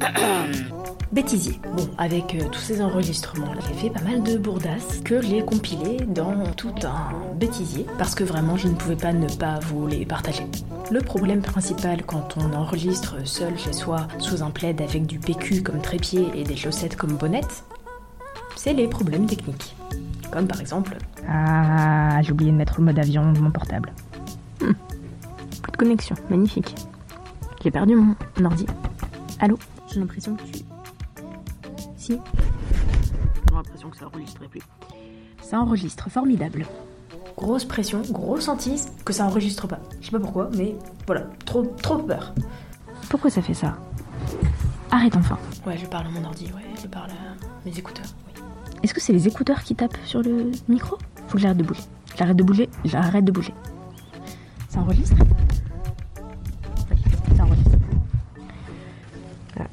bêtisier. Bon, avec euh, tous ces enregistrements, j'ai fait pas mal de bourdasses que j'ai compilées dans tout un bêtisier parce que vraiment je ne pouvais pas ne pas vous les partager. Le problème principal quand on enregistre seul chez soi sous un plaid avec du PQ comme trépied et des chaussettes comme bonnettes, c'est les problèmes techniques. Comme par exemple. Ah, j'ai oublié de mettre le mode avion de mon portable. Hmm. Plus de connexion, magnifique. J'ai perdu mon ordi. Allô? J'ai l'impression que tu. Si J'ai l'impression que ça enregistrait plus. Ça enregistre, formidable. Grosse pression, grosse hantise que ça enregistre pas. Je sais pas pourquoi, mais voilà, trop, trop peur. Pourquoi ça fait ça? Arrête enfin. Ouais, je parle à mon ordi, ouais, je parle à mes écouteurs, oui. Est-ce que c'est les écouteurs qui tapent sur le micro? Faut que j'arrête de bouger. J'arrête de bouger, j'arrête de bouger. Ça enregistre?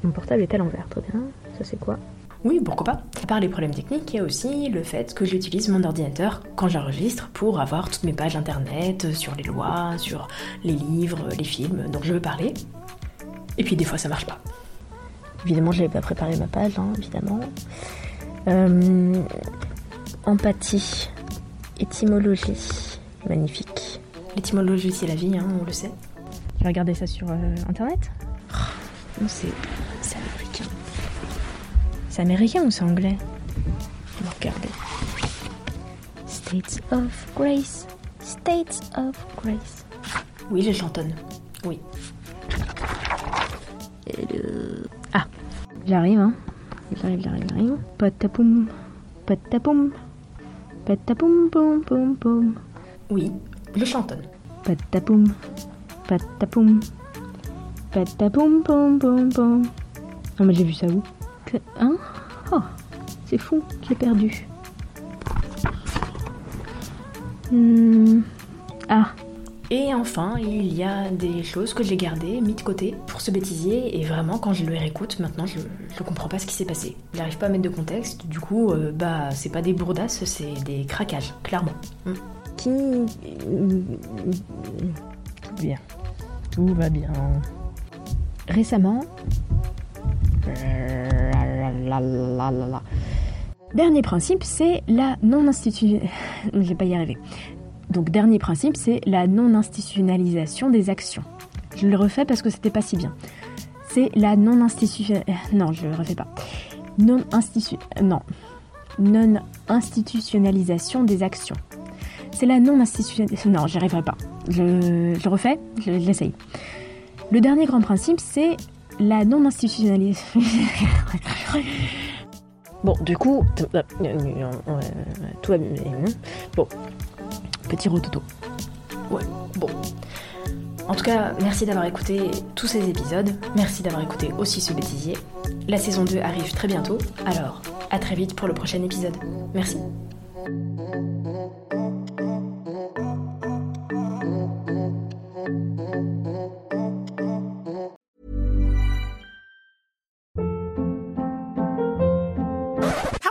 Mon portable est à l'envers, très bien. Ça c'est quoi? Oui, pourquoi pas. À part les problèmes techniques, il y a aussi le fait que j'utilise mon ordinateur quand j'enregistre pour avoir toutes mes pages internet sur les lois, sur les livres, les films dont je veux parler. Et puis des fois ça marche pas. Évidemment, je n'avais pas préparé ma page, hein, évidemment. Euh, empathie, étymologie, magnifique. L'étymologie c'est la vie, hein, on le sait. Tu vas regarder ça sur euh, internet? Non, c'est américain. C'est américain ou c'est anglais? Regarder. States of Grace. States of Grace. Oui, je chantonne. Oui. Ah, j'arrive, hein. J'arrive, j'arrive, j'arrive. Patapoum, patapoum, patapoum, poum, poum, poum. Oui, je chantonne. Patapoum, patapoum, patapoum, poum, poum, poum. Non, mais j'ai vu ça où? Que- Hein? Oh, c'est fou, je l'ai perdu. Hmm, Ah, Et enfin, il y a des choses que j'ai gardées, mis de côté pour ce bêtisier, et vraiment, quand je le réécoute, maintenant, je, je comprends pas ce qui s'est passé. J'arrive pas à mettre de contexte, du coup, euh, bah, c'est pas des bourdasses, c'est des craquages, clairement. Mm. qui. Tout bien. Tout va bien. Récemment. Dernier principe, c'est la non-institution... Je vais pas y arriver. Donc, dernier principe, c'est la non-institutionnalisation des actions. Je le refais parce que c'était pas si bien. C'est la non-institution... Non, je le refais pas. Non-institu... Non. Non-institutionnalisation des actions. C'est la non-institutionnalisation... Non, j'y arriverai pas. Je, je refais, je, je l'essaye. Le dernier grand principe, c'est la non-institutionnalisation... Bon, du coup, euh, tout va bien. Bon, petit rototo. Ouais, bon. En tout cas, merci d'avoir écouté tous ces épisodes. Merci d'avoir écouté aussi ce bêtisier. La saison 2 arrive très bientôt, alors à très vite pour le prochain épisode. Merci.